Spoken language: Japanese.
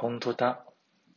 本当だ。